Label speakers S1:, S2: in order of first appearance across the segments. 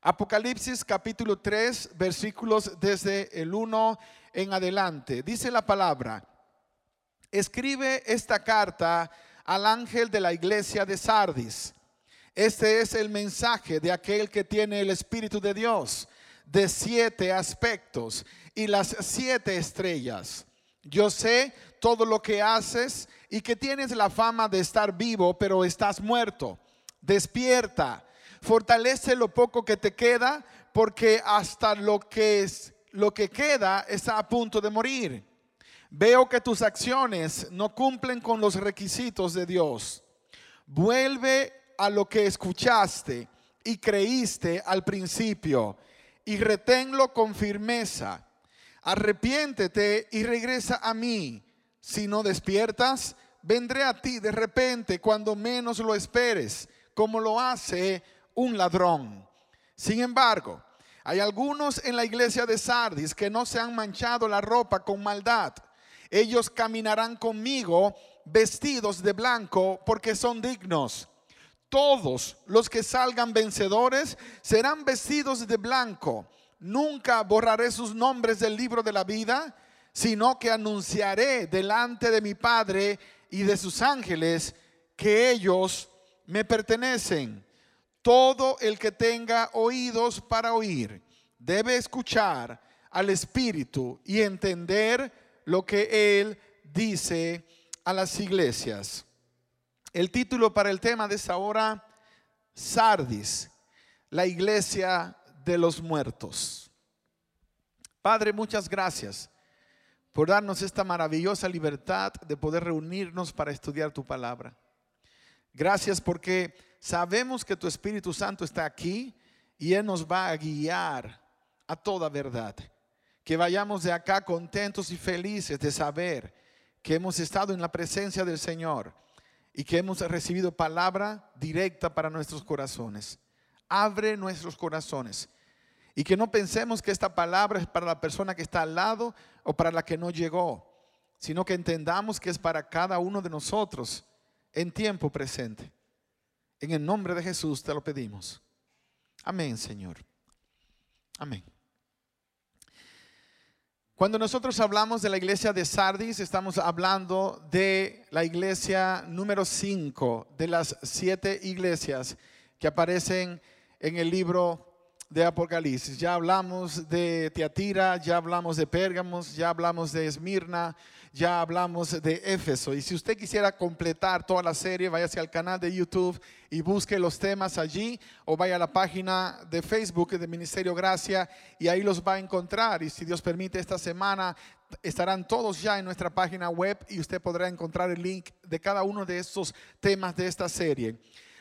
S1: Apocalipsis capítulo 3, versículos desde el 1 en adelante. Dice la palabra, escribe esta carta al ángel de la iglesia de Sardis. Este es el mensaje de aquel que tiene el Espíritu de Dios de siete aspectos y las siete estrellas. Yo sé todo lo que haces y que tienes la fama de estar vivo, pero estás muerto. Despierta, fortalece lo poco que te queda, porque hasta lo que es lo que queda está a punto de morir. Veo que tus acciones no cumplen con los requisitos de Dios. Vuelve a lo que escuchaste y creíste al principio y reténlo con firmeza. Arrepiéntete y regresa a mí. Si no despiertas, vendré a ti de repente cuando menos lo esperes, como lo hace un ladrón. Sin embargo, hay algunos en la iglesia de Sardis que no se han manchado la ropa con maldad. Ellos caminarán conmigo vestidos de blanco porque son dignos. Todos los que salgan vencedores serán vestidos de blanco. Nunca borraré sus nombres del libro de la vida, sino que anunciaré delante de mi Padre y de sus ángeles que ellos me pertenecen. Todo el que tenga oídos para oír debe escuchar al Espíritu y entender lo que Él dice a las iglesias. El título para el tema de esta hora, Sardis, la iglesia de los muertos. Padre, muchas gracias por darnos esta maravillosa libertad de poder reunirnos para estudiar tu palabra. Gracias porque sabemos que tu Espíritu Santo está aquí y Él nos va a guiar a toda verdad. Que vayamos de acá contentos y felices de saber que hemos estado en la presencia del Señor y que hemos recibido palabra directa para nuestros corazones. Abre nuestros corazones y que no pensemos que esta palabra es para la persona que está al lado o para la que no llegó, sino que entendamos que es para cada uno de nosotros en tiempo presente. En el nombre de Jesús te lo pedimos. Amén, Señor. Amén. Cuando nosotros hablamos de la iglesia de Sardis, estamos hablando de la iglesia número 5 de las siete iglesias que aparecen en el libro de Apocalipsis. Ya hablamos de Teatira, ya hablamos de Pérgamos, ya hablamos de Esmirna, ya hablamos de Éfeso. Y si usted quisiera completar toda la serie, váyase al canal de YouTube y busque los temas allí o vaya a la página de Facebook de Ministerio Gracia y ahí los va a encontrar. Y si Dios permite, esta semana estarán todos ya en nuestra página web y usted podrá encontrar el link de cada uno de estos temas de esta serie.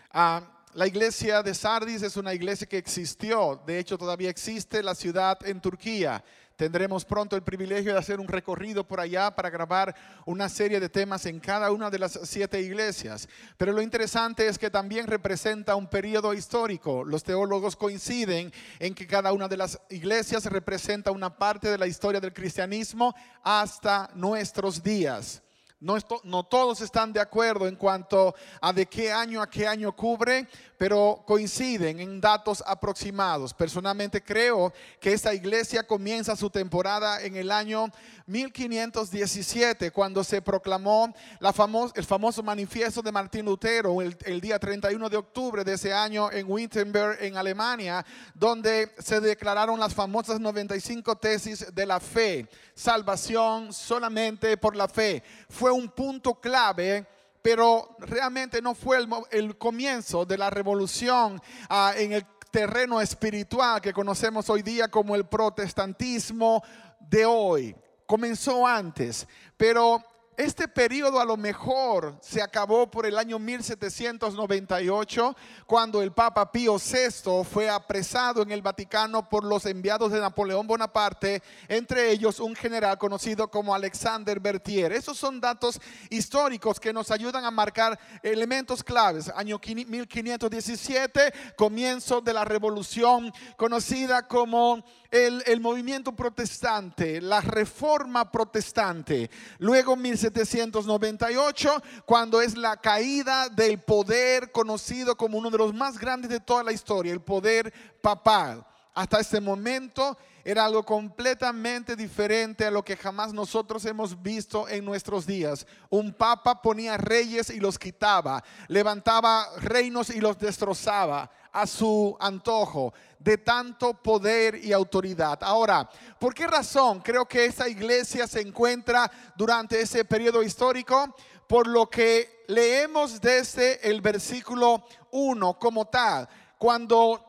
S1: Ah, la iglesia de Sardis es una iglesia que existió, de hecho todavía existe la ciudad en Turquía. Tendremos pronto el privilegio de hacer un recorrido por allá para grabar una serie de temas en cada una de las siete iglesias. Pero lo interesante es que también representa un periodo histórico. Los teólogos coinciden en que cada una de las iglesias representa una parte de la historia del cristianismo hasta nuestros días. No, no, todos están de acuerdo en cuanto a de qué año a qué año cubre, pero coinciden en datos aproximados. Personalmente creo que esta iglesia comienza su temporada en el año 1517, cuando se proclamó la el famoso manifiesto de Martín Lutero el día 31 de octubre de ese año en Wittenberg, en Alemania, donde se declararon las famosas 95 tesis de la fe, salvación solamente por la fe. Fue un punto clave pero realmente no fue el, comienzo de la revolución ah, en el terreno espiritual que conocemos hoy día como el protestantismo de hoy. Comenzó antes, pero este periodo a lo mejor se acabó por el año 1798, cuando el Papa Pío VI fue apresado en el Vaticano por los enviados de Napoleón Bonaparte, entre ellos un general conocido como Alexander Berthier. Esos son datos históricos que nos ayudan a marcar elementos claves. Año 1517, comienzo de la revolución conocida como el, movimiento protestante, la reforma protestante. Luego 1798, cuando es la caída del poder conocido como uno de los más grandes de toda la historia, el poder papal. Hasta este momento era algo completamente diferente a lo que jamás nosotros hemos visto en nuestros días. Un papa ponía reyes y los quitaba, levantaba reinos y los destrozaba a su antojo de tanto poder y autoridad. Ahora, ¿por qué razón creo que esta iglesia se encuentra durante ese periodo histórico? Por lo que leemos desde el versículo 1 como tal. Cuando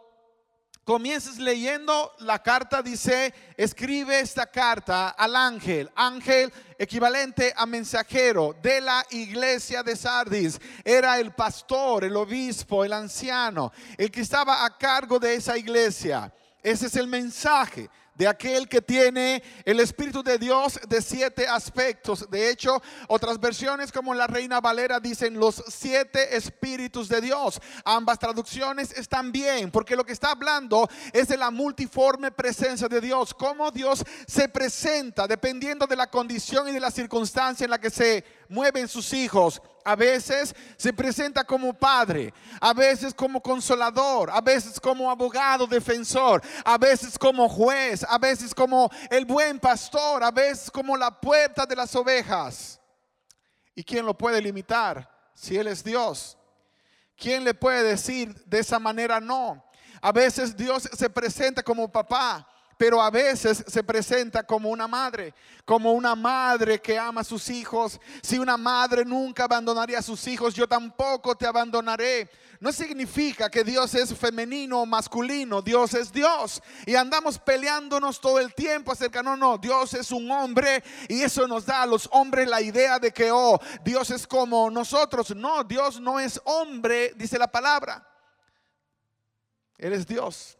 S1: comiences leyendo la carta, dice, escribe esta carta al ángel, ángel equivalente a mensajero de la iglesia de Sardis. Era el pastor, el obispo, el anciano, el que estaba a cargo de esa iglesia. Ese es el mensaje de aquel que tiene el Espíritu de Dios de siete aspectos. De hecho, otras versiones como la Reina Valera dicen los siete Espíritus de Dios. Ambas traducciones están bien, porque lo que está hablando es de la multiforme presencia de Dios, cómo Dios se presenta dependiendo de la condición y de la circunstancia en la que se mueven sus hijos. A veces se presenta como padre, a veces como consolador, a veces como abogado defensor, a veces como juez, a veces como el buen pastor, a veces como la puerta de las ovejas. ¿Y quién lo puede limitar si Él es Dios? ¿Quién le puede decir de esa manera no? A veces Dios se presenta como papá, pero a veces se presenta como una madre, como una madre que ama a sus hijos. Si una madre nunca abandonaría a sus hijos, yo tampoco te abandonaré. No significa que Dios es femenino o masculino, Dios es Dios. Y andamos peleándonos todo el tiempo acerca, no, no, Dios es un hombre y eso nos da a los hombres la idea de que, oh, Dios es como nosotros. No, Dios no es hombre, dice la palabra. Él es Dios.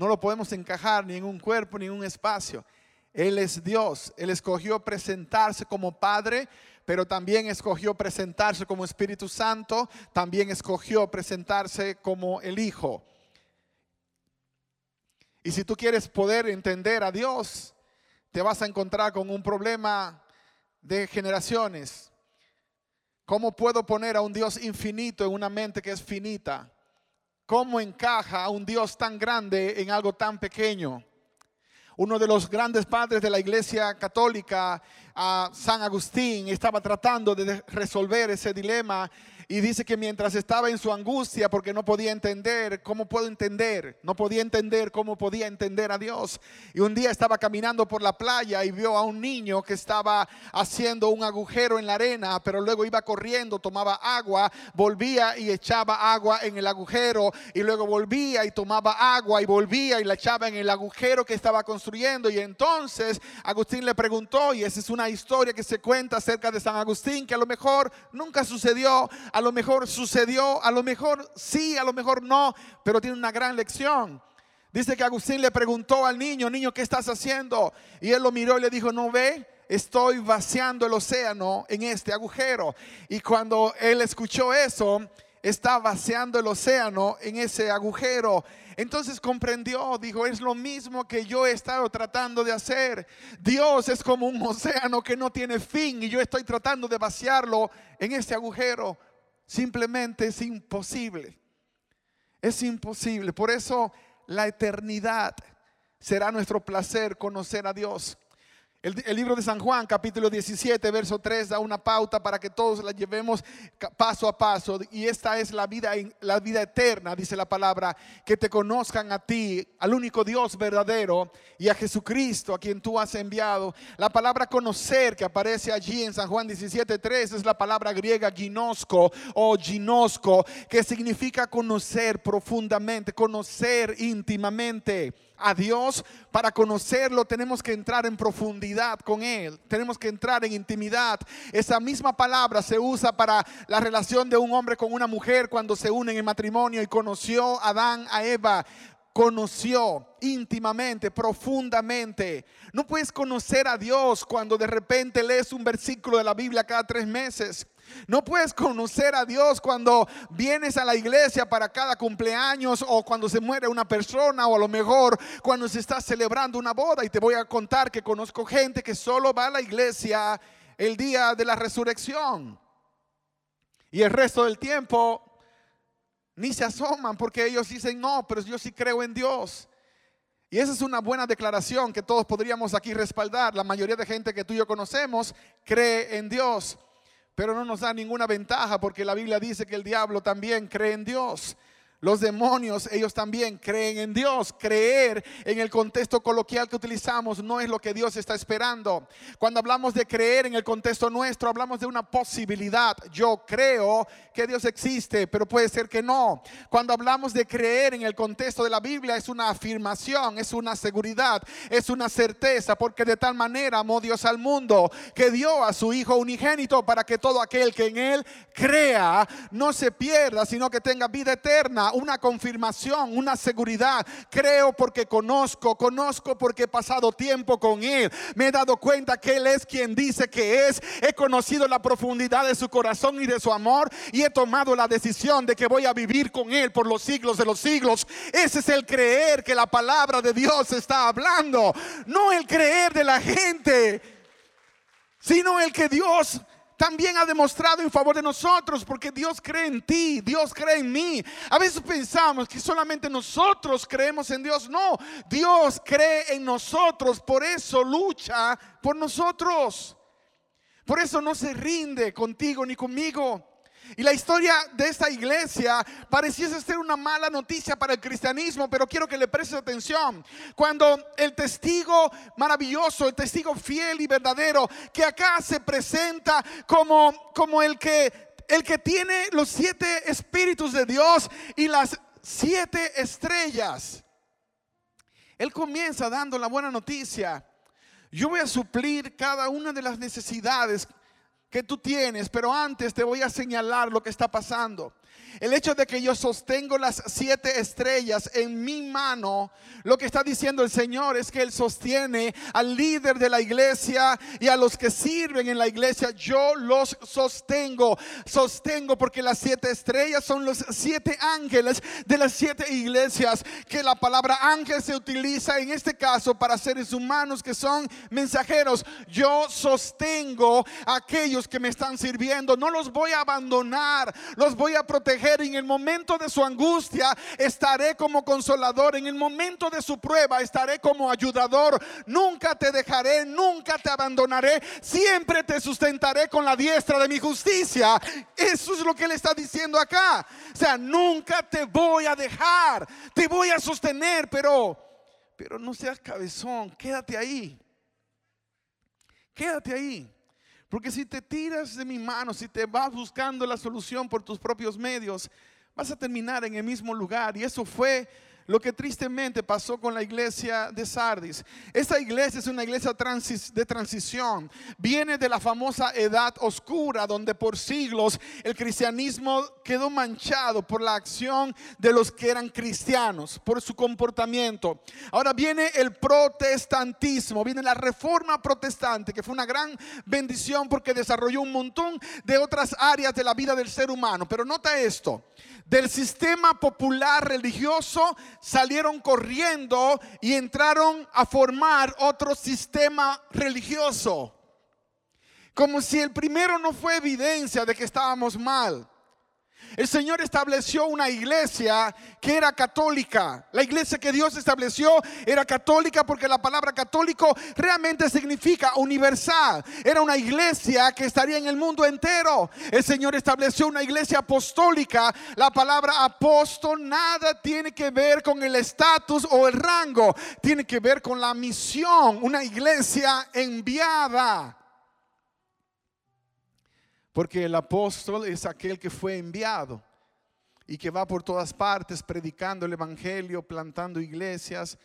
S1: No lo podemos encajar ni en un cuerpo ni en un espacio. Él es Dios. Él escogió presentarse como Padre, pero también escogió presentarse como Espíritu Santo, también escogió presentarse como el Hijo. Y si tú quieres poder entender a Dios, te vas a encontrar con un problema de generaciones. ¿Cómo puedo poner a un Dios infinito en una mente que es finita? ¿Cómo encaja un Dios tan grande en algo tan pequeño? Uno de los grandes padres de la iglesia católica, San Agustín, estaba tratando de resolver ese dilema y dice que mientras estaba en su angustia porque no podía entender cómo puedo entender, no podía entender cómo podía entender a Dios. Y un día estaba caminando por la playa y vio a un niño que estaba haciendo un agujero en la arena, pero luego iba corriendo, tomaba agua, volvía y echaba agua en el agujero y luego volvía y tomaba agua y volvía y la echaba en el agujero que estaba construyendo. Y entonces Agustín le preguntó, y esa es una historia que se cuenta acerca de San Agustín, que a lo mejor nunca sucedió, lo mejor sucedió, a lo mejor sí, a lo mejor no, pero tiene una gran lección. Dice que Agustín le preguntó al niño, niño, ¿qué estás haciendo? Y él lo miró y le dijo, no ve, estoy vaciando el océano en este agujero. Y cuando él escuchó eso, está vaciando el océano en ese agujero. Entonces comprendió, dijo, es lo mismo que yo he estado tratando de hacer. Dios es como un océano que no tiene fin y yo estoy tratando de vaciarlo en ese agujero. Simplemente es imposible. Es imposible. Por eso la eternidad será nuestro placer conocer a Dios. El, libro de San Juan, capítulo 17, verso 3, da una pauta para que todos la llevemos paso a paso. Y esta es la vida, la vida eterna, dice la palabra, que te conozcan a ti, al único Dios verdadero, y a Jesucristo, a quien tú has enviado. La palabra conocer que aparece allí en San Juan 17, 3 es la palabra griega ginosco o ginosco, que significa conocer profundamente, conocer íntimamente a Dios, para conocerlo tenemos que entrar en profundidad con Él, tenemos que entrar en intimidad. Esa misma palabra se usa para la relación de un hombre con una mujer cuando se unen en matrimonio y conoció Adán a Eva conoció íntimamente, profundamente. No puedes conocer a Dios cuando de repente lees un versículo de la Biblia cada tres meses. No puedes conocer a Dios cuando vienes a la iglesia para cada cumpleaños o cuando se muere una persona o a lo mejor cuando se está celebrando una boda. Y te voy a contar que conozco gente que solo va a la iglesia el día de la resurrección. Y el resto del tiempo ni se asoman porque ellos dicen, no, pero yo sí creo en Dios. Y esa es una buena declaración que todos podríamos aquí respaldar. La mayoría de gente que tú y yo conocemos cree en Dios, pero no nos da ninguna ventaja porque la Biblia dice que el diablo también cree en Dios. Los demonios, ellos también creen en Dios. Creer en el contexto coloquial que utilizamos no es lo que Dios está esperando. Cuando hablamos de creer en el contexto nuestro, hablamos de una posibilidad. Yo creo que Dios existe, pero puede ser que no. Cuando hablamos de creer en el contexto de la Biblia, es una afirmación, es una seguridad, es una certeza, porque de tal manera amó Dios al mundo que dio a su Hijo unigénito para que todo aquel que en Él crea no se pierda, sino que tenga vida eterna una confirmación, una seguridad. Creo porque conozco, conozco porque he pasado tiempo con Él. Me he dado cuenta que Él es quien dice que es. He conocido la profundidad de su corazón y de su amor y he tomado la decisión de que voy a vivir con Él por los siglos de los siglos. Ese es el creer que la palabra de Dios está hablando. No el creer de la gente, sino el que Dios también ha demostrado en favor de nosotros, porque Dios cree en ti, Dios cree en mí. A veces pensamos que solamente nosotros creemos en Dios. No, Dios cree en nosotros, por eso lucha por nosotros. Por eso no se rinde contigo ni conmigo. Y la historia de esta iglesia pareciese ser una mala noticia para el cristianismo, pero quiero que le prestes atención. Cuando el testigo maravilloso, el testigo fiel y verdadero, que acá se presenta como, como el, que, el que tiene los siete espíritus de Dios y las siete estrellas. Él comienza dando la buena noticia. Yo voy a suplir cada una de las necesidades que tú tienes, pero antes te voy a señalar lo que está pasando. El hecho de que yo sostengo las siete estrellas en mi mano, lo que está diciendo el Señor es que Él sostiene al líder de la iglesia y a los que sirven en la iglesia. Yo los sostengo, sostengo porque las siete estrellas son los siete ángeles de las siete iglesias, que la palabra ángel se utiliza en este caso para seres humanos que son mensajeros. Yo sostengo a aquellos que me están sirviendo, no los voy a abandonar, los voy a proteger en el momento de su angustia estaré como consolador. En el momento de su prueba estaré como ayudador. Nunca te dejaré, nunca te abandonaré. Siempre te sustentaré con la diestra de mi justicia. Eso es lo que él está diciendo acá. O sea, nunca te voy a dejar. Te voy a sostener, pero, pero no seas cabezón. Quédate ahí. Quédate ahí. Porque si te tiras de mi mano, si te vas buscando la solución por tus propios medios, vas a terminar en el mismo lugar. Y eso fue lo que tristemente pasó con la iglesia de Sardis. Esta iglesia es una iglesia de transición. Viene de la famosa edad oscura, donde por siglos el cristianismo quedó manchado por la acción de los que eran cristianos, por su comportamiento. Ahora viene el protestantismo, viene la reforma protestante, que fue una gran bendición porque desarrolló un montón de otras áreas de la vida del ser humano. Pero nota esto, del sistema popular religioso salieron corriendo y entraron a formar otro sistema religioso. Como si el primero no fue evidencia de que estábamos mal. El Señor estableció una iglesia que era católica. La iglesia que Dios estableció era católica porque la palabra católico realmente significa universal. Era una iglesia que estaría en el mundo entero. El Señor estableció una iglesia apostólica. La palabra apóstol nada tiene que ver con el estatus o el rango. Tiene que ver con la misión. Una iglesia enviada. Porque el apóstol es aquel que fue enviado y que va por todas partes predicando el Evangelio, plantando iglesias.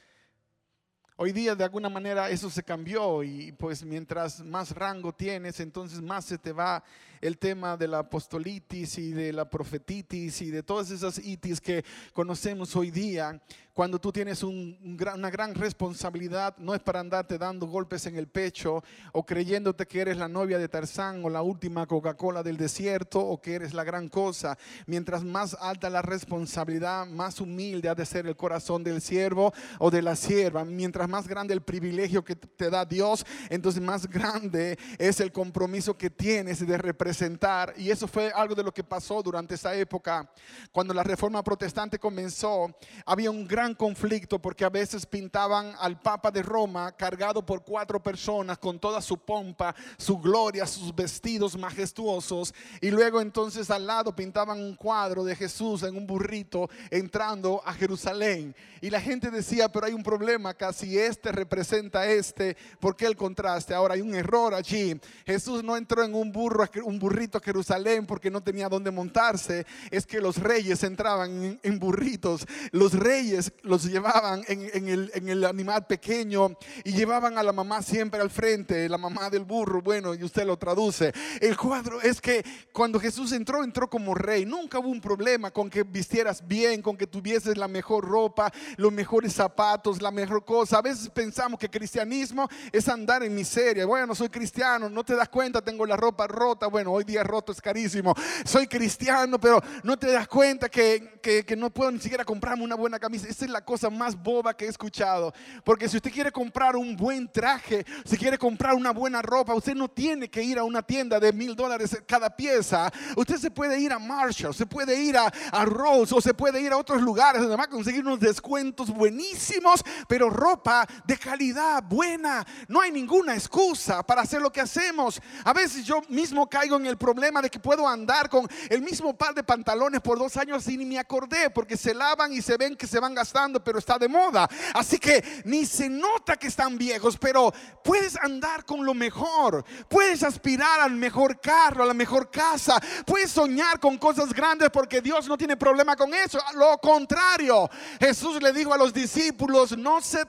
S1: Hoy día de alguna manera eso se cambió y pues mientras más rango tienes, entonces más se te va el tema de la apostolitis y de la profetitis y de todas esas itis que conocemos hoy día. Cuando tú tienes una gran responsabilidad, no es para andarte dando golpes en el pecho o creyéndote que eres la novia de Tarzán o la última Coca-Cola del desierto o que eres la gran cosa. Mientras más alta la responsabilidad, más humilde ha de ser el corazón del siervo o de la sierva. Mientras más grande el privilegio que te da Dios, entonces más grande es el compromiso que tienes de representar y eso fue algo de lo que pasó durante esa época. Cuando la reforma protestante comenzó, había un gran conflicto porque a veces pintaban al Papa de Roma cargado por cuatro personas con toda su pompa, su gloria, sus vestidos majestuosos. Y luego entonces al lado pintaban un cuadro de Jesús en un burrito entrando a Jerusalén. Y la gente decía, pero hay un problema acá, este representa a este, ¿por qué el contraste? Ahora hay un error allí. Jesús no entró en un burro, un burrito a Jerusalén porque no tenía dónde montarse, es que los reyes entraban en, burritos, los reyes los llevaban en, el, en el animal pequeño y llevaban a la mamá siempre al frente, la mamá del burro, bueno, y usted lo traduce. El cuadro es que cuando Jesús entró, entró como rey, nunca hubo un problema con que vistieras bien, con que tuvieses la mejor ropa, los mejores zapatos, la mejor cosa. Veces pensamos que cristianismo es andar en miseria. Bueno, soy cristiano, no te das cuenta, tengo la ropa rota. Bueno, hoy día roto es carísimo. Soy cristiano, pero no te das cuenta que, que, no puedo ni siquiera comprarme una buena camisa. Esa es la cosa más boba que he escuchado. Porque si usted quiere comprar un buen traje, si quiere comprar una buena ropa, usted no tiene que ir a una tienda de mil dólares cada pieza. Usted se puede ir a Marshall, se puede ir a, a Rose o se puede ir a otros lugares donde va a conseguir unos descuentos buenísimos, pero ropa de calidad buena. No hay ninguna excusa para hacer lo que hacemos. A veces yo mismo caigo en el problema de que puedo andar con el mismo par de pantalones por dos años y ni me acordé porque se lavan y se ven que se van gastando, pero está de moda. Así que ni se nota que están viejos, pero puedes andar con lo mejor. Puedes aspirar al mejor carro, a la mejor casa. Puedes soñar con cosas grandes porque Dios no tiene problema con eso. Lo contrario, Jesús le dijo a los discípulos, no se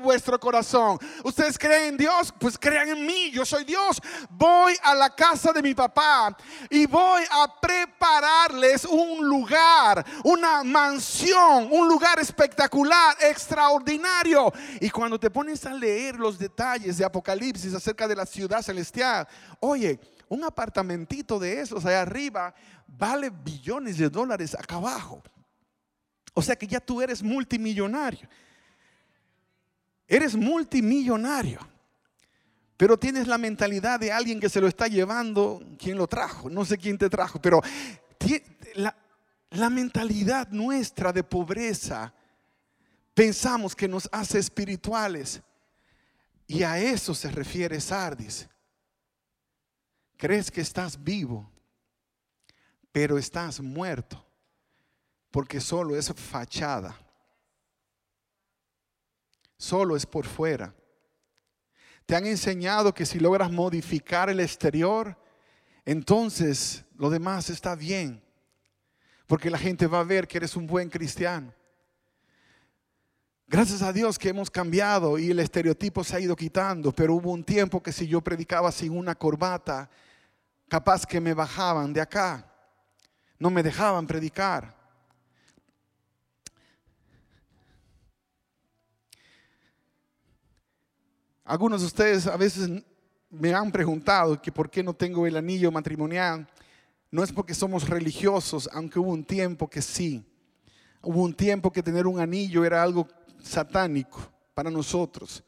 S1: vuestro corazón. Ustedes creen en Dios, pues crean en mí. Yo soy Dios. Voy a la casa de mi papá y voy a prepararles un lugar, una mansión, un lugar espectacular, extraordinario. Y cuando te pones a leer los detalles de Apocalipsis acerca de la ciudad celestial, oye, un apartamentito de esos allá arriba vale billones de dólares acá abajo. O sea que ya tú eres multimillonario. Eres multimillonario. Pero tienes la mentalidad de alguien que se lo está llevando, quien lo trajo, no sé quién te trajo, pero la, la mentalidad nuestra de pobreza pensamos que nos hace espirituales. Y a eso se refiere Sardis. Crees que estás vivo, pero estás muerto, porque solo es fachada. Solo es por fuera. Te han enseñado que si logras modificar el exterior, entonces lo demás está bien. Porque la gente va a ver que eres un buen cristiano. Gracias a Dios que hemos cambiado y el estereotipo se ha ido quitando, pero hubo un tiempo que si yo predicaba sin una corbata, capaz que me bajaban de acá, no me dejaban predicar. Algunos de ustedes a veces me han preguntado que por qué no tengo el anillo matrimonial. No es porque somos religiosos, aunque hubo un tiempo que sí. Hubo un tiempo que tener un anillo era algo satánico para nosotros.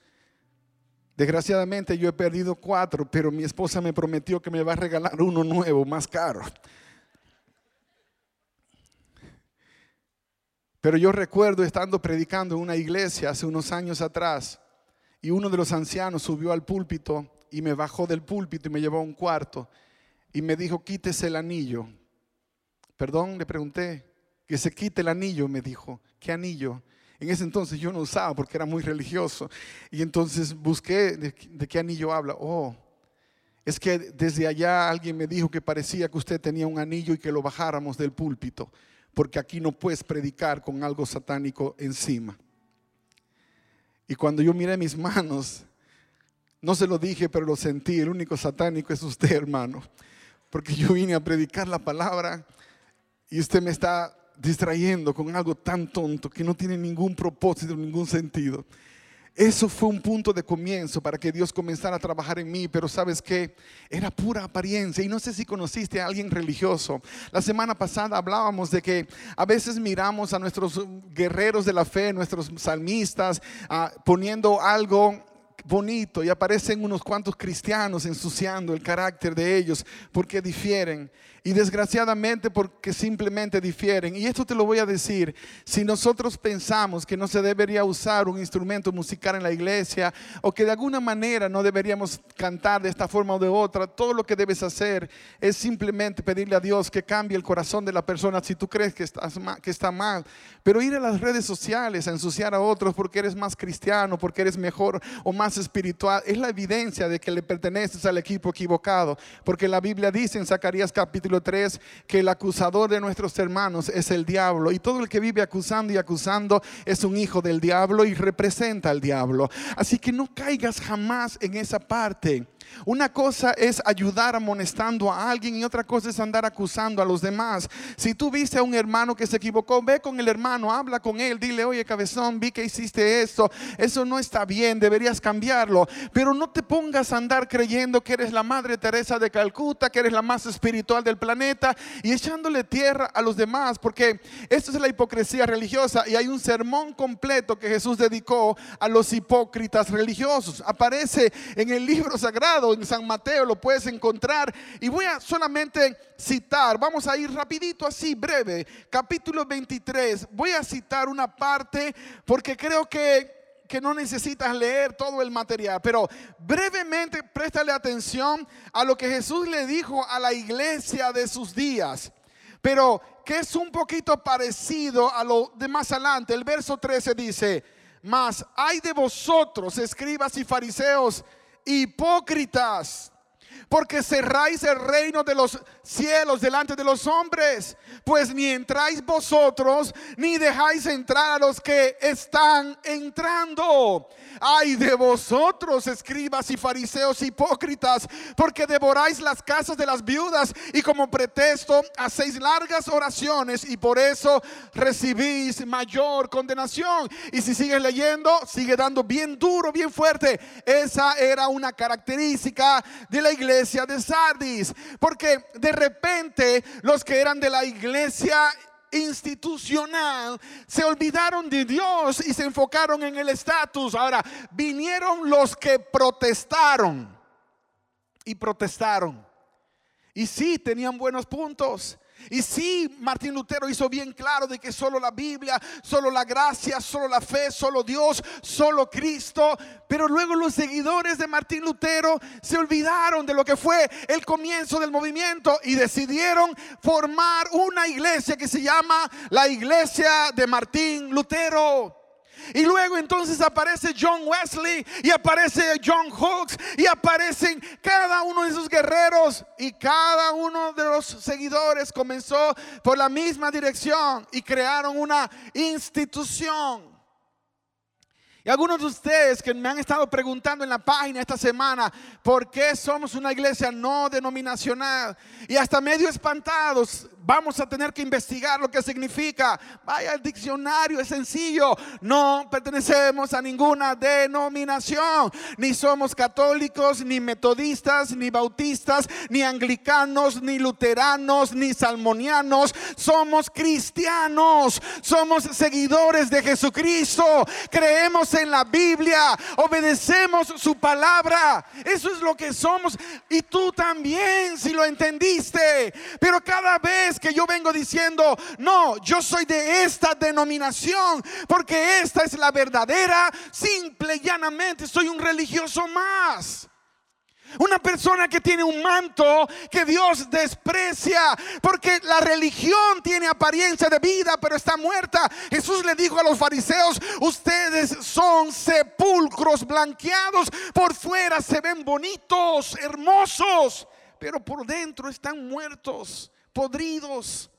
S1: Desgraciadamente yo he perdido cuatro, pero mi esposa me prometió que me va a regalar uno nuevo, más caro. Pero yo recuerdo estando predicando en una iglesia hace unos años atrás y uno de los ancianos subió al púlpito y me bajó del púlpito y me llevó a un cuarto y me dijo, quítese el anillo. Perdón, le pregunté, que se quite el anillo, me dijo. ¿Qué anillo? En ese entonces yo no usaba porque era muy religioso. Y entonces busqué de, de, qué anillo habla. Oh, es que desde allá alguien me dijo que parecía que usted tenía un anillo y que lo bajáramos del púlpito, porque aquí no puedes predicar con algo satánico encima. Y cuando yo miré mis manos, no se lo dije, pero lo sentí. El único satánico es usted, hermano. Porque yo vine a predicar la palabra y usted me está distrayendo con algo tan tonto que no tiene ningún propósito, ningún sentido. Eso fue un punto de comienzo para que Dios comenzara a trabajar en mí, pero sabes que era pura apariencia y no sé si conociste a alguien religioso. La semana pasada hablábamos de que a veces miramos a nuestros guerreros de la fe, nuestros salmistas, ah, poniendo algo bonito y aparecen unos cuantos cristianos ensuciando el carácter de ellos porque difieren. Y desgraciadamente porque simplemente difieren. Y esto te lo voy a decir, si nosotros pensamos que no se debería usar un instrumento musical en la iglesia o que de alguna manera no deberíamos cantar de esta forma o de otra, todo lo que debes hacer es simplemente pedirle a Dios que cambie el corazón de la persona si tú crees que, estás que está mal. Pero ir a las redes sociales a ensuciar a otros porque eres más cristiano, porque eres mejor o más espiritual, es la evidencia de que le perteneces al equipo equivocado. Porque la Biblia dice en Zacarías capítulo 3 que el acusador de nuestros hermanos es el diablo y todo el que vive acusando y acusando es un hijo del diablo y representa al diablo. Así que no caigas jamás en esa parte. Una cosa es ayudar amonestando a alguien y otra cosa es andar acusando a los demás. Si tú viste a un hermano que se equivocó, ve con el hermano, habla con él, dile, oye cabezón, vi que hiciste esto, eso no está bien, deberías cambiarlo. Pero no te pongas a andar creyendo que eres la Madre Teresa de Calcuta, que eres la más espiritual del planeta y echándole tierra a los demás, porque esto es la hipocresía religiosa y hay un sermón completo que Jesús dedicó a los hipócritas religiosos. Aparece en el libro sagrado en San Mateo, lo puedes encontrar. Y voy a solamente citar, vamos a ir rapidito así, breve, capítulo 23. Voy a citar una parte porque creo que que no necesitas leer todo el material, pero brevemente préstale atención a lo que Jesús le dijo a la iglesia de sus días, pero que es un poquito parecido a lo de más adelante. El verso 13 dice, mas hay de vosotros, escribas y fariseos, hipócritas, porque cerráis el reino de los cielos delante de los hombres, pues ni entráis vosotros, ni dejáis entrar a los que están entrando. Ay de vosotros, escribas y fariseos hipócritas, porque devoráis las casas de las viudas y como pretexto hacéis largas oraciones y por eso recibís mayor condenación. Y si sigues leyendo, sigue dando bien duro, bien fuerte. Esa era una característica de la de Sardis, porque de repente los que eran de la iglesia institucional, se olvidaron de Dios y se enfocaron en el estatus. Ahora, vinieron los que protestaron y protestaron. Y sí, tenían buenos puntos. Y sí, Martín Lutero hizo bien claro de que solo la Biblia, solo la gracia, solo la fe, solo Dios, solo Cristo. Pero luego los seguidores de Martín Lutero se olvidaron de lo que fue el comienzo del movimiento y decidieron formar una iglesia que se llama la iglesia de Martín Lutero. Y luego entonces aparece John Wesley y aparece John Hawkes y aparecen cada uno de esos guerreros y cada uno de los seguidores comenzó por la misma dirección y crearon una institución. Y algunos de ustedes que me han estado preguntando en la página esta semana por qué somos una iglesia no denominacional y hasta medio espantados vamos a tener que investigar lo que significa. Vaya al diccionario, es sencillo. No pertenecemos a ninguna denominación. Ni somos católicos, ni metodistas, ni bautistas, ni anglicanos, ni luteranos, ni salmonianos. Somos cristianos. Somos seguidores de Jesucristo. Creemos en la Biblia. Obedecemos su palabra. Eso es lo que somos. Y tú también, si lo entendiste. Pero cada vez que yo vengo diciendo, no, yo soy de esta denominación, porque esta es la verdadera, simple y llanamente soy un religioso más. Una persona que tiene un manto que Dios desprecia, porque la religión tiene apariencia de vida, pero está muerta. Jesús le dijo a los fariseos, ustedes son sepulcros blanqueados, por fuera se ven bonitos, hermosos, pero por dentro están muertos podridos.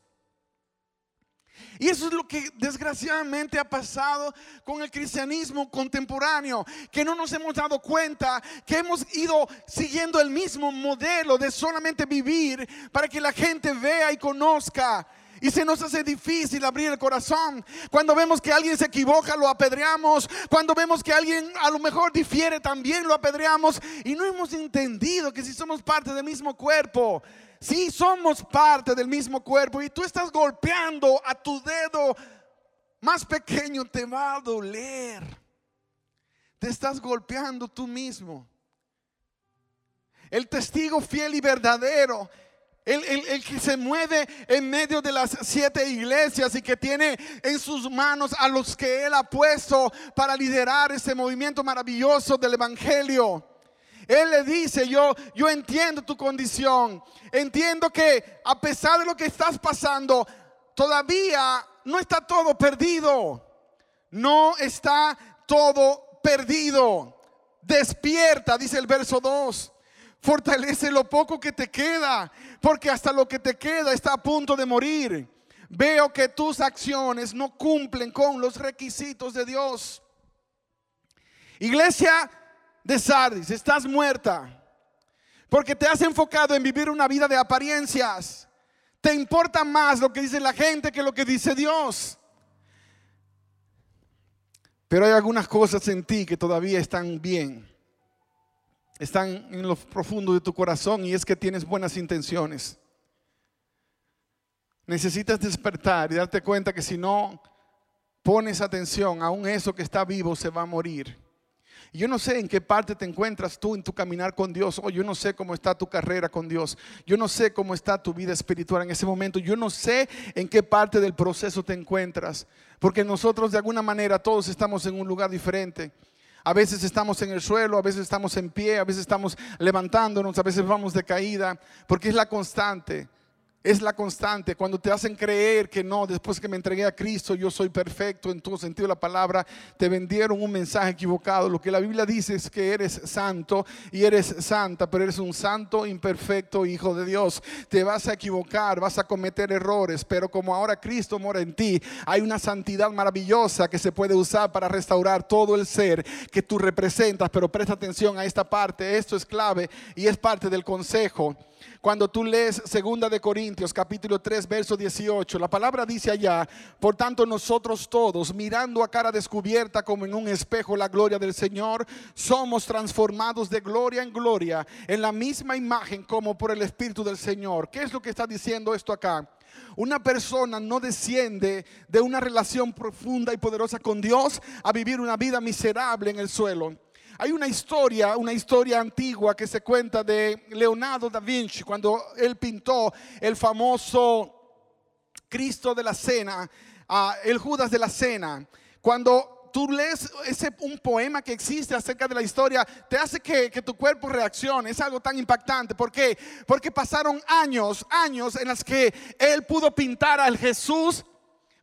S1: Y eso es lo que desgraciadamente ha pasado con el cristianismo contemporáneo, que no nos hemos dado cuenta que hemos ido siguiendo el mismo modelo de solamente vivir para que la gente vea y conozca. Y se nos hace difícil abrir el corazón. Cuando vemos que alguien se equivoca, lo apedreamos. Cuando vemos que alguien a lo mejor difiere, también lo apedreamos. Y no hemos entendido que si somos parte del mismo cuerpo, si somos parte del mismo cuerpo y tú estás golpeando a tu dedo más pequeño, te va a doler. Te estás golpeando tú mismo. El testigo fiel y verdadero el, el, que se mueve en medio de las siete iglesias y que tiene en sus manos a los que Él ha puesto para liderar ese movimiento maravilloso del Evangelio. Él le dice, yo, yo entiendo tu condición, entiendo que a pesar de lo que estás pasando, todavía no está todo perdido. No está todo perdido. Despierta, dice el verso 2. Fortalece lo poco que te queda, porque hasta lo que te queda está a punto de morir. Veo que tus acciones no cumplen con los requisitos de Dios. Iglesia, de Sardis, estás muerta. Porque te has enfocado en vivir una vida de apariencias. Te importa más lo que dice la gente que lo que dice Dios. Pero hay algunas cosas en ti que todavía están bien. Están en lo profundo de tu corazón y es que tienes buenas intenciones. Necesitas despertar y darte cuenta que si no pones atención, aún eso que está vivo se va a morir. Yo no sé en qué parte te encuentras tú en tu caminar con Dios. O yo no sé cómo está tu carrera con Dios. Yo no sé cómo está tu vida espiritual en ese momento. Yo no sé en qué parte del proceso te encuentras. Porque nosotros de alguna manera todos estamos en un lugar diferente. A veces estamos en el suelo, a veces estamos en pie, a veces estamos levantándonos, a veces vamos de caída. Porque es la constante es la constante. Cuando te hacen creer que no, después que me entregué a Cristo, yo soy perfecto en todo sentido de la palabra, te vendieron un mensaje equivocado. Lo que la Biblia dice es que eres santo y eres santa, pero eres un santo imperfecto hijo de Dios. Te vas a equivocar, vas a cometer errores, pero como ahora Cristo mora en ti, hay una santidad maravillosa que se puede usar para restaurar todo el ser que tú representas. Pero presta atención a esta parte, esto es clave y es parte del consejo. Cuando tú lees segunda de Corintios capítulo 3 verso 18, la palabra dice allá, por tanto nosotros todos mirando a cara descubierta como en un espejo la gloria del Señor, somos transformados de gloria en gloria en la misma imagen como por el Espíritu del Señor. ¿Qué es lo que está diciendo esto acá? Una persona no desciende de una relación profunda y poderosa con Dios a vivir una vida miserable en el suelo. Hay una historia, una historia antigua que se cuenta de Leonardo da Vinci cuando él pintó el famoso Cristo de la Cena, el Judas de la Cena. Cuando tú lees ese, un poema que existe acerca de la historia, te hace que, tu cuerpo reaccione. Es algo tan impactante. ¿Por qué? Porque pasaron años, años en los que él pudo pintar al Jesús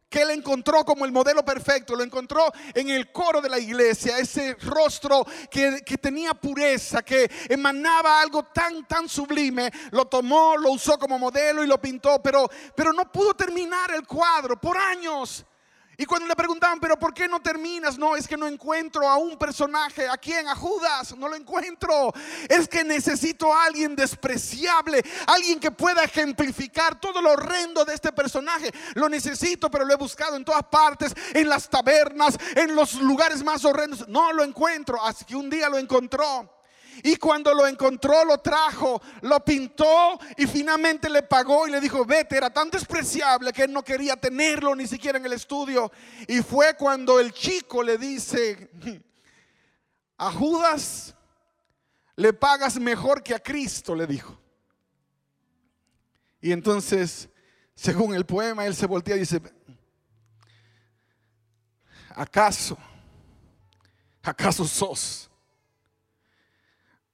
S1: que él encontró como el modelo perfecto, lo encontró en el coro de la iglesia, ese rostro que, tenía pureza, que emanaba algo tan, tan sublime, lo tomó, lo usó como modelo y lo pintó, pero, pero no pudo terminar el cuadro por años. Y cuando le preguntaban, pero ¿por qué no terminas? No, es que no encuentro a un personaje. ¿A quién? A Judas. No lo encuentro. Es que necesito a alguien despreciable. Alguien que pueda ejemplificar todo lo horrendo de este personaje. Lo necesito, pero lo he buscado en todas partes. En las tabernas, en los lugares más horrendos. No lo encuentro. Así que un día lo encontró. Y cuando lo encontró, lo trajo, lo pintó y finalmente le pagó y le dijo, vete, era tan despreciable que él no quería tenerlo ni siquiera en el estudio. Y fue cuando el chico le dice, a Judas le pagas mejor que a Cristo, le dijo. Y entonces, según el poema, él se voltea y dice, ¿acaso? ¿Acaso sos?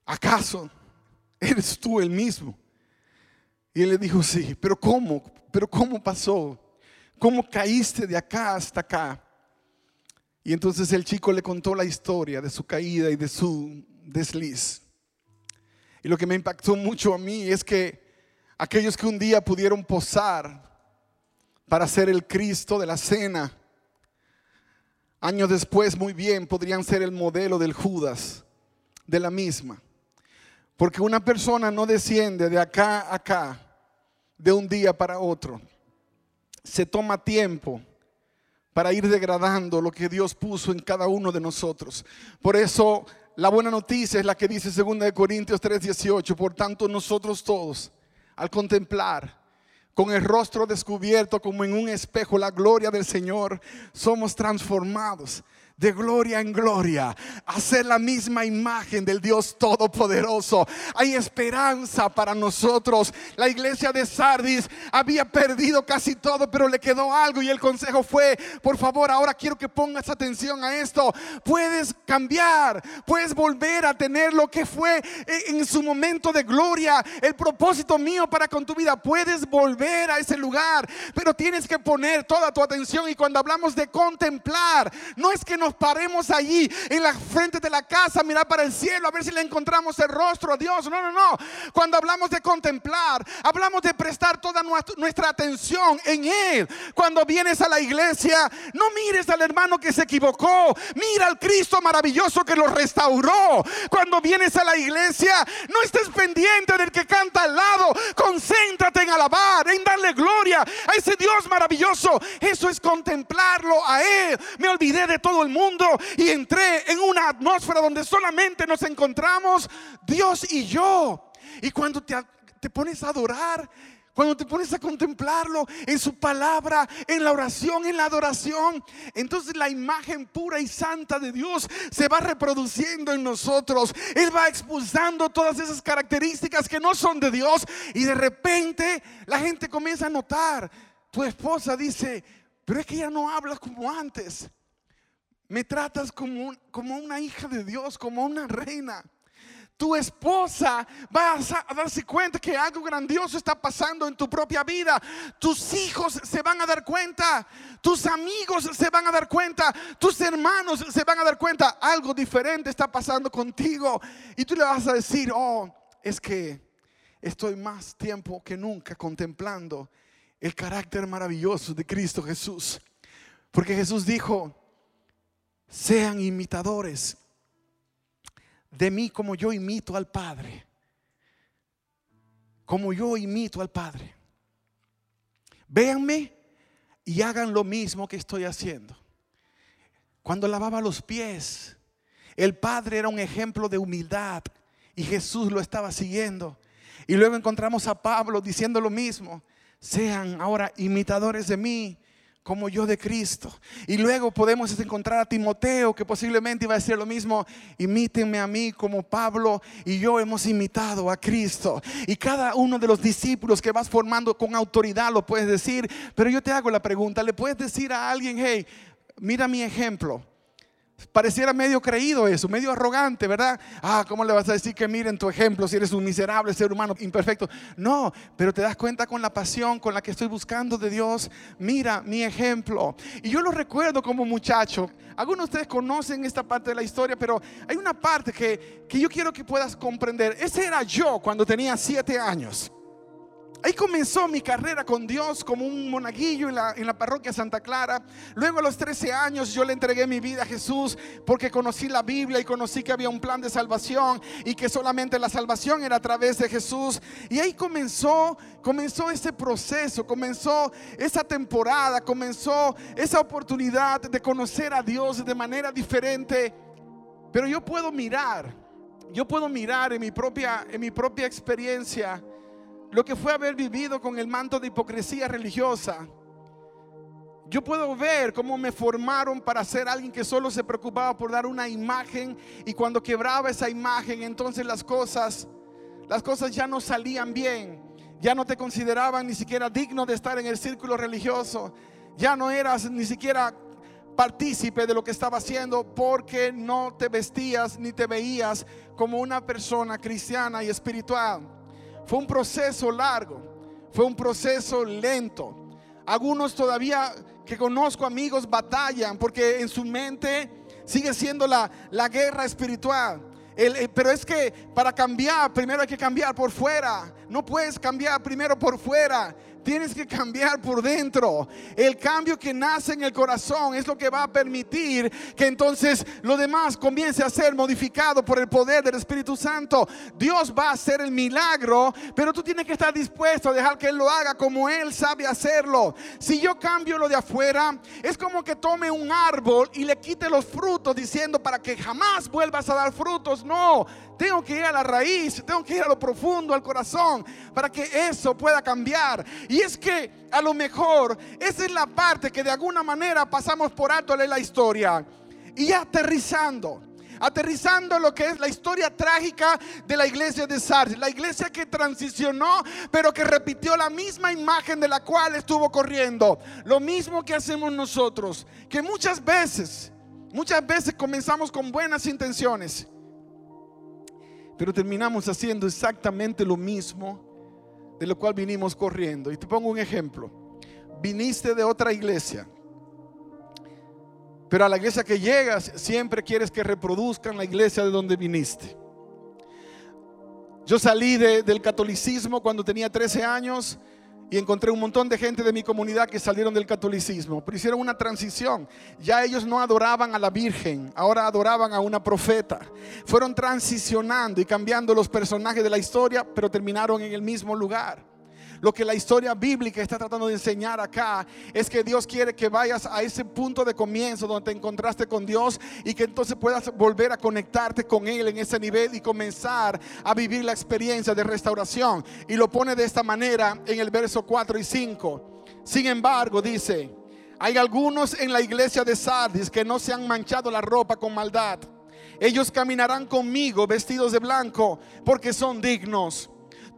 S1: ¿Acaso eres tú el mismo? Y él le dijo, sí, pero ¿cómo? ¿Pero cómo pasó? ¿Cómo caíste de acá hasta acá? Y entonces el chico le contó la historia de su caída y de su desliz. Y lo que me impactó mucho a mí es que aquellos que un día pudieron posar para ser el Cristo de la cena. Años después, muy bien, podrían ser el modelo del Judas, de la misma. Porque una persona no desciende de acá a acá, de un día para otro. Se toma tiempo para ir degradando lo que Dios puso en cada uno de nosotros. Por eso la buena noticia es la que dice 2 Corintios 3:18. Por tanto, nosotros todos, al contemplar con el rostro descubierto como en un espejo la gloria del Señor, somos transformados de gloria en gloria, hacer la misma imagen del Dios Todopoderoso. Hay esperanza para nosotros. La iglesia de Sardis había perdido casi todo, pero le quedó algo y el consejo fue, por favor, ahora quiero que pongas atención a esto. Puedes cambiar, puedes volver a tener lo que fue en su momento de gloria, el propósito mío para con tu vida. Puedes volver a ese lugar, pero tienes que poner toda tu atención y cuando hablamos de contemplar, no es que no nos paremos allí en la frente de la casa, mirar para el cielo, a ver si le encontramos el rostro a Dios. No, no, no. Cuando hablamos de contemplar, hablamos de prestar toda nuestra atención en Él. Cuando vienes a la iglesia, no mires al hermano que se equivocó, mira al Cristo maravilloso que lo restauró. Cuando vienes a la iglesia, no estés pendiente del que canta al lado, concéntrate en alabar, en darle gloria a ese Dios maravilloso. Eso es contemplarlo a Él. Me olvidé de todo el mundo y entré en una atmósfera donde solamente nos encontramos Dios y yo. Y cuando te, te pones a adorar, cuando te pones a contemplarlo en su palabra, en la oración, en la adoración, entonces la imagen pura y santa de Dios se va reproduciendo en nosotros. Él va expulsando todas esas características que no son de Dios y de repente la gente comienza a notar. Tu esposa dice, pero es que ya no habla como antes. Me tratas como, como una hija de Dios, como una reina. Tu esposa va a darse cuenta que algo grandioso está pasando en tu propia vida. Tus hijos se van a dar cuenta. Tus amigos se van a dar cuenta. Tus hermanos se van a dar cuenta. Algo diferente está pasando contigo. Y tú le vas a decir, oh, es que estoy más tiempo que nunca contemplando el carácter maravilloso de Cristo Jesús. Porque Jesús dijo, sean imitadores de mí como yo imito al Padre. Como yo imito al Padre. Véanme y hagan lo mismo que estoy haciendo. Cuando lavaba los pies, el Padre era un ejemplo de humildad y Jesús lo estaba siguiendo. Y luego encontramos a Pablo diciendo lo mismo. Sean ahora imitadores de mí como yo de Cristo. Y luego podemos encontrar a Timoteo que posiblemente iba a decir lo mismo, imítenme a mí como Pablo y yo hemos imitado a Cristo. Y cada uno de los discípulos que vas formando con autoridad lo puedes decir, pero yo te hago la pregunta, ¿le puedes decir a alguien, hey, mira mi ejemplo? Pareciera medio creído eso, medio arrogante, ¿verdad? Ah, ¿cómo le vas a decir que miren tu ejemplo si eres un miserable ser humano imperfecto? No, pero te das cuenta con la pasión con la que estoy buscando de Dios. Mira mi ejemplo. Y yo lo recuerdo como muchacho. Algunos de ustedes conocen esta parte de la historia, pero hay una parte que, que yo quiero que puedas comprender. Ese era yo cuando tenía siete años. Ahí comenzó mi carrera con Dios como un monaguillo en la, en la, parroquia Santa Clara. Luego a los 13 años yo le entregué mi vida a Jesús porque conocí la Biblia y conocí que había un plan de salvación y que solamente la salvación era a través de Jesús. Y ahí comenzó, comenzó ese proceso, comenzó esa temporada, comenzó esa oportunidad de conocer a Dios de manera diferente. Pero yo puedo mirar, yo puedo mirar en mi propia, en mi propia experiencia lo que fue haber vivido con el manto de hipocresía religiosa. Yo puedo ver cómo me formaron para ser alguien que solo se preocupaba por dar una imagen y cuando quebraba esa imagen, entonces las cosas las cosas ya no salían bien. Ya no te consideraban ni siquiera digno de estar en el círculo religioso. Ya no eras ni siquiera partícipe de lo que estaba haciendo porque no te vestías ni te veías como una persona cristiana y espiritual. Fue un proceso largo, fue un proceso lento. Algunos todavía que conozco amigos batallan porque en su mente sigue siendo la, guerra espiritual. pero es que para cambiar, primero hay que cambiar por fuera. no puedes cambiar primero por fuera. Tienes que cambiar por dentro. El cambio que nace en el corazón es lo que va a permitir que entonces lo demás comience a ser modificado por el poder del Espíritu Santo. Dios va a hacer el milagro, pero tú tienes que estar dispuesto a dejar que Él lo haga como Él sabe hacerlo. Si yo cambio lo de afuera, es como que tome un árbol y le quite los frutos diciendo para que jamás vuelvas a dar frutos. No, tengo que ir a la raíz, tengo que ir a lo profundo, al corazón, para que eso pueda cambiar. Es que a lo mejor esa es la parte que de alguna manera pasamos por alto en la historia. Y aterrizando, aterrizando lo que es la historia trágica de la iglesia de Sardis, la iglesia que transicionó, pero que repitió la misma imagen de la cual estuvo corriendo. Lo mismo que hacemos nosotros, que muchas veces, muchas veces comenzamos con buenas intenciones pero terminamos haciendo exactamente lo mismo de lo cual vinimos corriendo. Y te pongo un ejemplo. Viniste de otra iglesia, pero a la iglesia que llegas siempre quieres que reproduzcan la iglesia de donde viniste. Yo salí del catolicismo cuando tenía 13 años y encontré un montón de gente de mi comunidad que salieron del catolicismo, pero hicieron una transición. Ya ellos no adoraban a la Virgen, ahora adoraban a una profeta. Fueron transicionando y cambiando los personajes de la historia, pero terminaron en el mismo lugar. Lo que la historia bíblica está tratando de enseñar acá es que Dios quiere que vayas a ese punto de comienzo donde te encontraste con Dios y que entonces puedas volver a conectarte con Él en ese nivel y comenzar a vivir la experiencia de restauración. Y lo pone de esta manera en el verso 4 y 5. Sin embargo, dice, hay algunos en la iglesia de Sardis que no se han manchado la ropa con maldad. Ellos caminarán conmigo vestidos de blanco porque son dignos.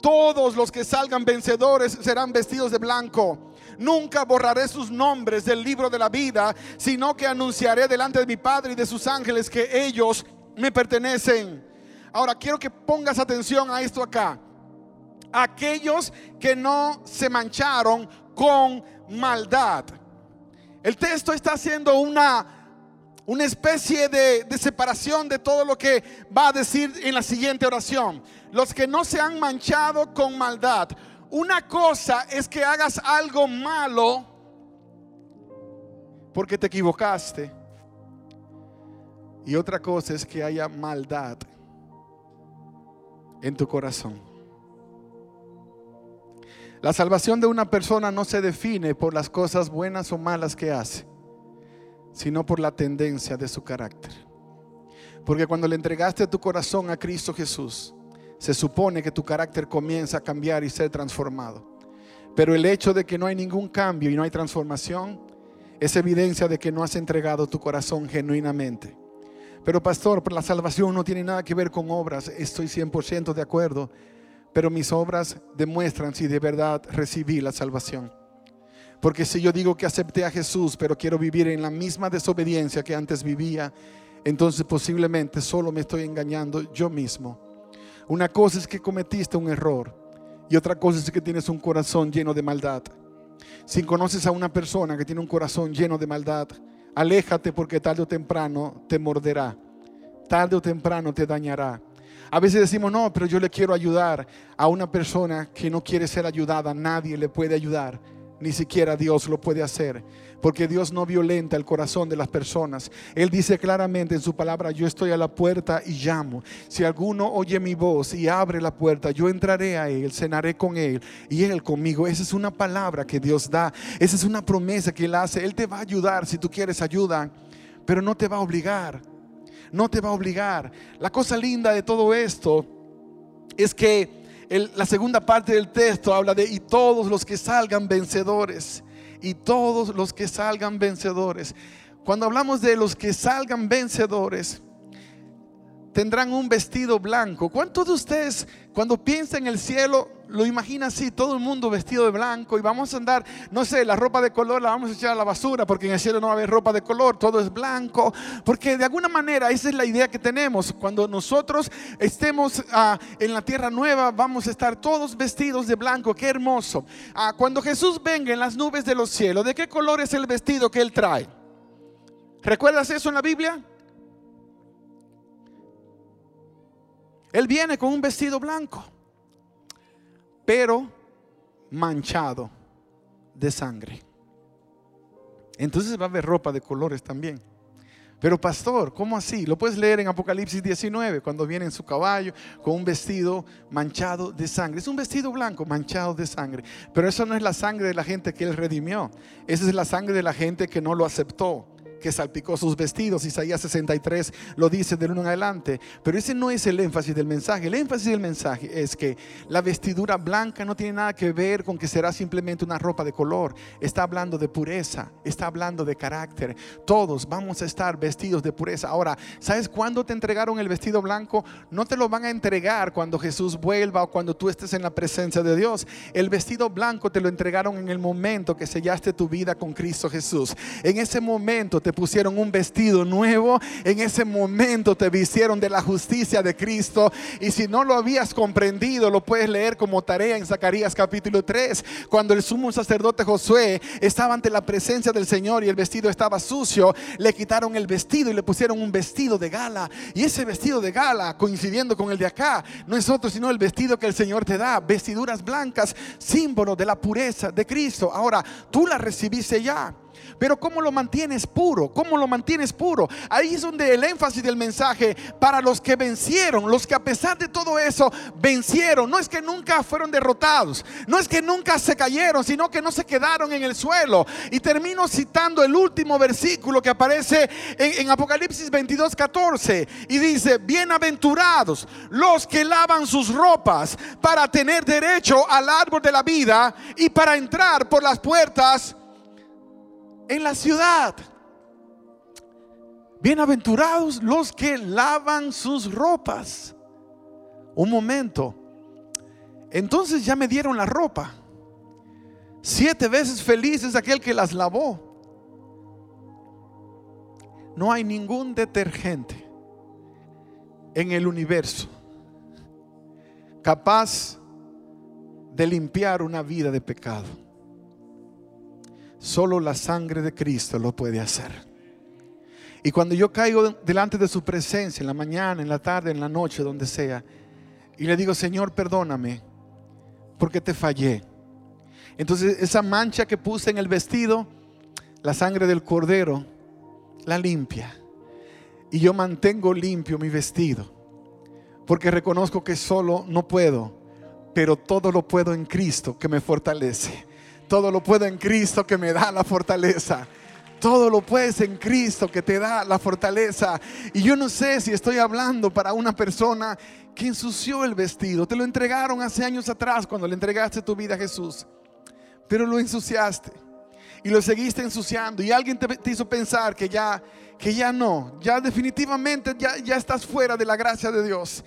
S1: Todos los que salgan vencedores serán vestidos de blanco. Nunca borraré sus nombres del libro de la vida, sino que anunciaré delante de mi Padre y de sus ángeles que ellos me pertenecen. Ahora quiero que pongas atención a esto acá. Aquellos que no se mancharon con maldad. El texto está haciendo una una especie de, de, separación de todo lo que va a decir en la siguiente oración los que no se han manchado con maldad. Una cosa es que hagas algo malo porque te equivocaste. Y otra cosa es que haya maldad en tu corazón. La salvación de una persona no se define por las cosas buenas o malas que hace, sino por la tendencia de su carácter. Porque cuando le entregaste tu corazón a Cristo Jesús, se supone que tu carácter comienza a cambiar y ser transformado. Pero el hecho de que no hay ningún cambio y no hay transformación es evidencia de que no has entregado tu corazón genuinamente. Pero pastor, la salvación no tiene nada que ver con obras, estoy 100% de acuerdo, pero mis obras demuestran si de verdad recibí la salvación. Porque si yo digo que acepté a Jesús, pero quiero vivir en la misma desobediencia que antes vivía, entonces posiblemente solo me estoy engañando yo mismo. Una cosa es que cometiste un error y otra cosa es que tienes un corazón lleno de maldad. Si conoces a una persona que tiene un corazón lleno de maldad, aléjate porque tarde o temprano te morderá. Tarde o temprano te dañará. A veces decimos, no, pero yo le quiero ayudar a una persona que no quiere ser ayudada. Nadie le puede ayudar. Ni siquiera Dios lo puede hacer. Porque Dios no violenta el corazón de las personas. Él dice claramente en su palabra, yo estoy a la puerta y llamo. Si alguno oye mi voz y abre la puerta, yo entraré a él, cenaré con él y él conmigo. Esa es una palabra que Dios da. Esa es una promesa que él hace. Él te va a ayudar si tú quieres ayuda, pero no te va a obligar. No te va a obligar. La cosa linda de todo esto es que la segunda parte del texto habla de y todos los que salgan vencedores. Y todos los que salgan vencedores. Cuando hablamos de los que salgan vencedores, tendrán un vestido blanco. ¿Cuántos de ustedes cuando piensan en el cielo lo imagina así, todo el mundo vestido de blanco y vamos a andar, no sé, la ropa de color la vamos a echar a la basura porque en el cielo no va a haber ropa de color, todo es blanco, porque de alguna manera esa es la idea que tenemos. Cuando nosotros estemos ah, en la tierra nueva, vamos a estar todos vestidos de blanco, qué hermoso. Ah, cuando Jesús venga en las nubes de los cielos, ¿de qué color es el vestido que Él trae? ¿Recuerdas eso en la Biblia? Él viene con un vestido blanco. pero manchado de sangre. Entonces va a haber ropa de colores también. Pero pastor, ¿cómo así? Lo puedes leer en Apocalipsis 19, cuando viene en su caballo con un vestido manchado de sangre. Es un vestido blanco manchado de sangre. Pero eso no es la sangre de la gente que él redimió. Esa es la sangre de la gente que no lo aceptó que salpicó sus vestidos. Isaías 63 lo dice del uno en adelante. Pero ese no es el énfasis del mensaje. El énfasis del mensaje es que la vestidura blanca no tiene nada que ver con que será simplemente una ropa de color. Está hablando de pureza, está hablando de carácter. Todos vamos a estar vestidos de pureza. Ahora, ¿sabes cuándo te entregaron el vestido blanco? No te lo van a entregar cuando Jesús vuelva o cuando tú estés en la presencia de Dios. El vestido blanco te lo entregaron en el momento que sellaste tu vida con Cristo Jesús. En ese momento te pusieron un vestido nuevo, en ese momento te vistieron de la justicia de Cristo. Y si no lo habías comprendido, lo puedes leer como tarea en Zacarías capítulo 3, cuando el sumo sacerdote Josué estaba ante la presencia del Señor y el vestido estaba sucio, le quitaron el vestido y le pusieron un vestido de gala. Y ese vestido de gala, coincidiendo con el de acá, no es otro sino el vestido que el Señor te da, vestiduras blancas, símbolo de la pureza de Cristo. Ahora, tú la recibiste ya. Pero ¿cómo lo mantienes puro? ¿Cómo lo mantienes puro? Ahí es donde el énfasis del mensaje para los que vencieron, los que a pesar de todo eso vencieron. No es que nunca fueron derrotados, no es que nunca se cayeron, sino que no se quedaron en el suelo. Y termino citando el último versículo que aparece en, Apocalipsis 22, 14. Y dice, bienaventurados los que lavan sus ropas para tener derecho al árbol de la vida y para entrar por las puertas en la ciudad. Bienaventurados los que lavan sus ropas. Un momento. Entonces ya me dieron la ropa. Siete veces feliz es aquel que las lavó. No hay ningún detergente en el universo capaz de limpiar una vida de pecado. Solo la sangre de Cristo lo puede hacer. Y cuando yo caigo delante de su presencia, en la mañana, en la tarde, en la noche, donde sea, y le digo, Señor, perdóname, porque te fallé. Entonces esa mancha que puse en el vestido, la sangre del cordero, la limpia. Y yo mantengo limpio mi vestido, porque reconozco que solo no puedo, pero todo lo puedo en Cristo que me fortalece. Todo lo puedo en Cristo que me da la fortaleza. Todo lo puedes en Cristo que te da la fortaleza. Y yo no sé si estoy hablando para una persona que ensució el vestido. Te lo entregaron hace años atrás cuando le entregaste tu vida a Jesús. Pero lo ensuciaste. Y lo seguiste ensuciando. Y alguien te, hizo pensar que ya, que ya no. Ya definitivamente ya, ya estás fuera de la gracia de Dios.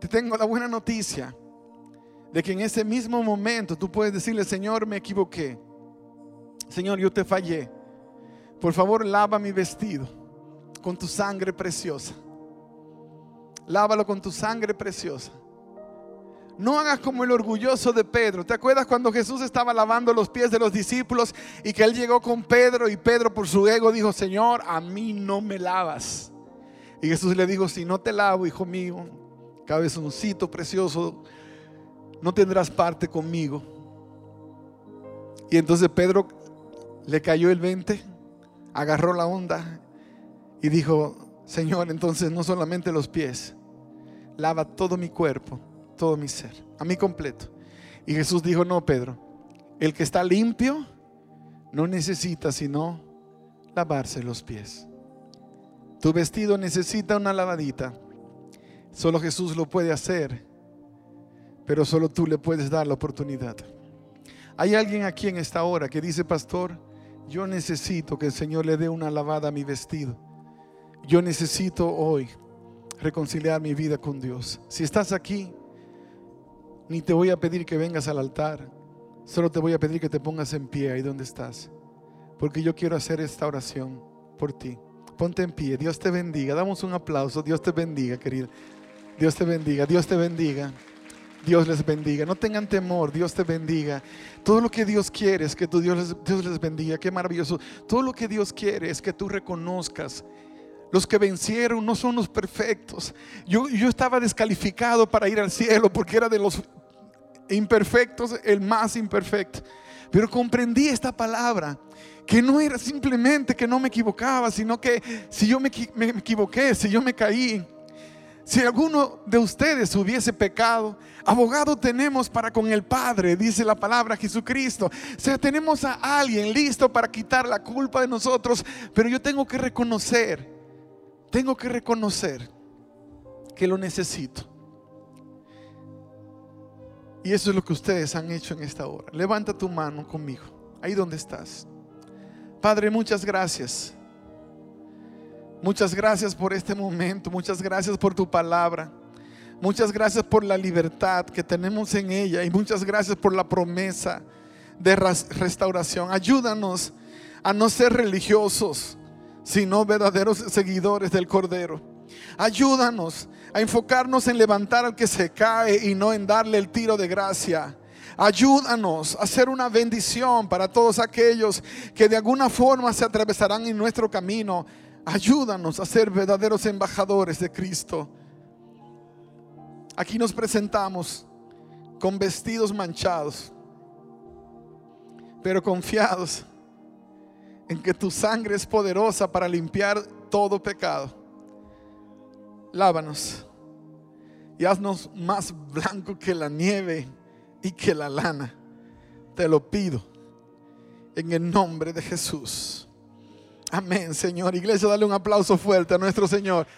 S1: Te tengo la buena noticia de que en ese mismo momento tú puedes decirle, Señor, me equivoqué. Señor, yo te fallé. Por favor, lava mi vestido con tu sangre preciosa. Lávalo con tu sangre preciosa. No hagas como el orgulloso de Pedro. ¿Te acuerdas cuando Jesús estaba lavando los pies de los discípulos y que él llegó con Pedro y Pedro por su ego dijo, Señor, a mí no me lavas? Y Jesús le dijo, si no te lavo, hijo mío, cabezoncito precioso, no tendrás parte conmigo. Y entonces Pedro le cayó el 20, agarró la onda y dijo, Señor, entonces no solamente los pies, lava todo mi cuerpo, todo mi ser, a mí completo. Y Jesús dijo, no, Pedro, el que está limpio no necesita sino lavarse los pies. Tu vestido necesita una lavadita. Solo Jesús lo puede hacer pero solo tú le puedes dar la oportunidad. Hay alguien aquí en esta hora que dice, pastor, yo necesito que el Señor le dé una lavada a mi vestido. Yo necesito hoy reconciliar mi vida con Dios. Si estás aquí, ni te voy a pedir que vengas al altar, solo te voy a pedir que te pongas en pie ahí donde estás, porque yo quiero hacer esta oración por ti. Ponte en pie, Dios te bendiga, damos un aplauso, Dios te bendiga, querido. Dios te bendiga, Dios te bendiga. Dios les bendiga. No tengan temor, Dios te bendiga. Todo lo que Dios quiere es que tu Dios les, Dios les bendiga. Qué maravilloso. Todo lo que Dios quiere es que tú reconozcas. Los que vencieron no son los perfectos. Yo, yo estaba descalificado para ir al cielo porque era de los imperfectos, el más imperfecto. Pero comprendí esta palabra, que no era simplemente que no me equivocaba, sino que si yo me, me equivoqué, si yo me caí, si alguno de ustedes hubiese pecado, abogado tenemos para con el Padre, dice la palabra Jesucristo. O sea, tenemos a alguien listo para quitar la culpa de nosotros, pero yo tengo que reconocer, tengo que reconocer que lo necesito. Y eso es lo que ustedes han hecho en esta hora. Levanta tu mano conmigo, ahí donde estás. Padre, muchas gracias Muchas gracias por este momento, muchas gracias por tu palabra. Muchas gracias por la libertad que tenemos en ella y muchas gracias por la promesa de restauración. Ayúdanos a no ser religiosos, sino verdaderos seguidores del Cordero. Ayúdanos a enfocarnos en levantar al que se cae y no en darle el tiro de gracia. Ayúdanos a ser una bendición para todos aquellos que de alguna forma se atravesarán en nuestro camino Ayúdanos a ser verdaderos embajadores de Cristo. Aquí nos presentamos con vestidos manchados, pero confiados en que tu sangre es poderosa para limpiar todo pecado. Lávanos y haznos más blanco que la nieve y que la lana. Te lo pido en el nombre de Jesús. Amén, Señor. Iglesia, dale un aplauso fuerte a nuestro Señor.